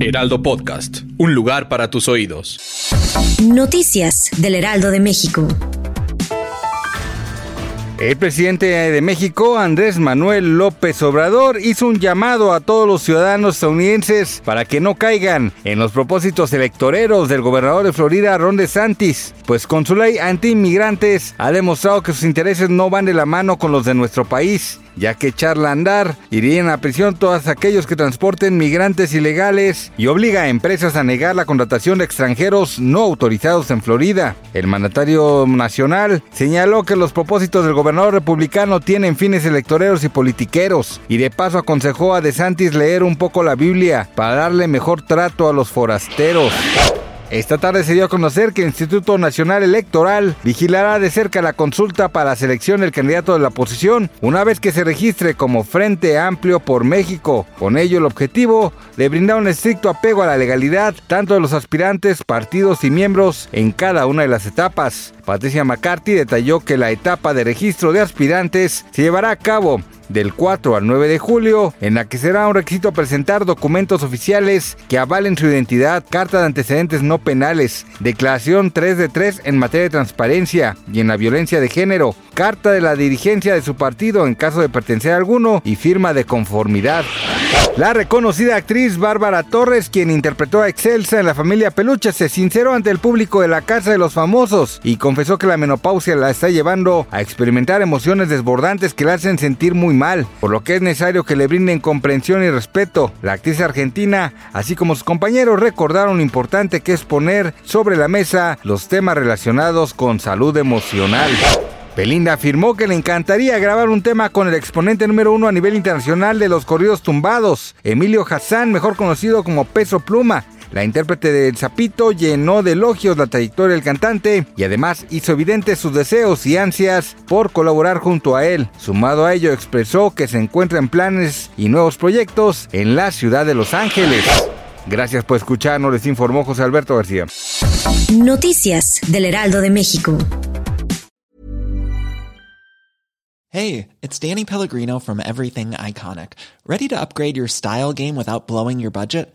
Heraldo Podcast. Un lugar para tus oídos. Noticias del Heraldo de México. El presidente de México, Andrés Manuel López Obrador, hizo un llamado a todos los ciudadanos estadounidenses para que no caigan en los propósitos electoreros del gobernador de Florida, Ron DeSantis, pues con su ley anti-inmigrantes ha demostrado que sus intereses no van de la mano con los de nuestro país ya que echarla a andar irían a prisión todos aquellos que transporten migrantes ilegales y obliga a empresas a negar la contratación de extranjeros no autorizados en Florida. El mandatario nacional señaló que los propósitos del gobernador republicano tienen fines electoreros y politiqueros y de paso aconsejó a DeSantis leer un poco la Biblia para darle mejor trato a los forasteros. Esta tarde se dio a conocer que el Instituto Nacional Electoral vigilará de cerca la consulta para la selección del candidato de la oposición una vez que se registre como Frente Amplio por México. Con ello el objetivo de brindar un estricto apego a la legalidad tanto de los aspirantes, partidos y miembros en cada una de las etapas. Patricia McCarthy detalló que la etapa de registro de aspirantes se llevará a cabo del 4 al 9 de julio, en la que será un requisito presentar documentos oficiales que avalen su identidad, carta de antecedentes no penales, declaración 3 de 3 en materia de transparencia y en la violencia de género, carta de la dirigencia de su partido en caso de pertenecer a alguno y firma de conformidad. La reconocida actriz Bárbara Torres, quien interpretó a Excelsa en la familia Peluche, se sinceró ante el público de la Casa de los Famosos y confesó que la menopausia la está llevando a experimentar emociones desbordantes que la hacen sentir muy por lo que es necesario que le brinden comprensión y respeto. La actriz argentina, así como sus compañeros, recordaron lo importante que es poner sobre la mesa los temas relacionados con salud emocional. Belinda afirmó que le encantaría grabar un tema con el exponente número uno a nivel internacional de los corridos tumbados, Emilio Hassan, mejor conocido como Peso Pluma. La intérprete del Zapito llenó de elogios la trayectoria del cantante y además hizo evidentes sus deseos y ansias por colaborar junto a él. Sumado a ello, expresó que se encuentra en planes y nuevos proyectos en la ciudad de Los Ángeles. Gracias por escucharnos, les informó José Alberto García. Noticias del Heraldo de México. Hey, it's Danny Pellegrino from Everything Iconic. Ready to upgrade your style game without blowing your budget?